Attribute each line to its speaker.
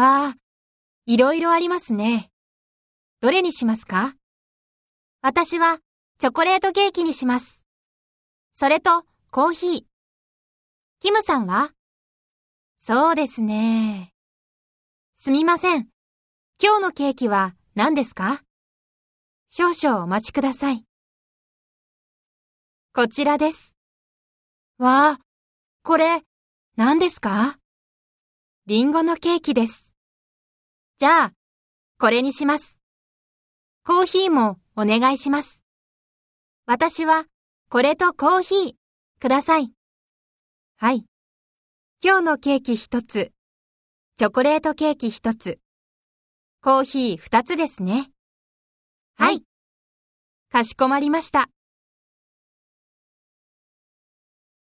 Speaker 1: わあ、いろいろありますね。どれにしますか？私はチョコレートケーキにします。それとコーヒー。キムさんは？そうですね。すみません。今日のケーキは何ですか？少々お待ちください。こちらです。わあ、これ、何ですか？リンゴのケーキです。じゃあ、これにします。コーヒーもお願いします。私は、これとコーヒー、ください。はい。今日のケーキ一つ、チョコレートケーキ一つ、コーヒー二つですね。はい。かしこまりました。